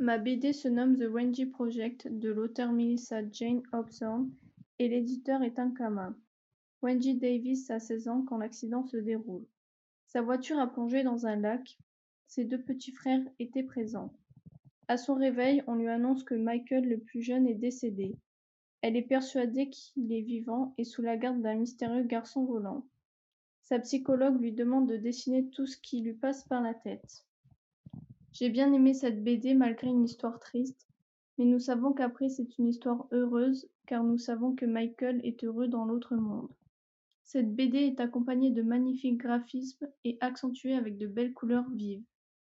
Ma BD se nomme The Wendy Project de l'auteur Melissa Jane Hobson et l'éditeur est Ankama. Wendy Davis a 16 ans quand l'accident se déroule. Sa voiture a plongé dans un lac. Ses deux petits frères étaient présents. À son réveil, on lui annonce que Michael le plus jeune est décédé. Elle est persuadée qu'il est vivant et sous la garde d'un mystérieux garçon volant. Sa psychologue lui demande de dessiner tout ce qui lui passe par la tête. J'ai bien aimé cette BD malgré une histoire triste, mais nous savons qu'après c'est une histoire heureuse car nous savons que Michael est heureux dans l'autre monde. Cette BD est accompagnée de magnifiques graphismes et accentuée avec de belles couleurs vives.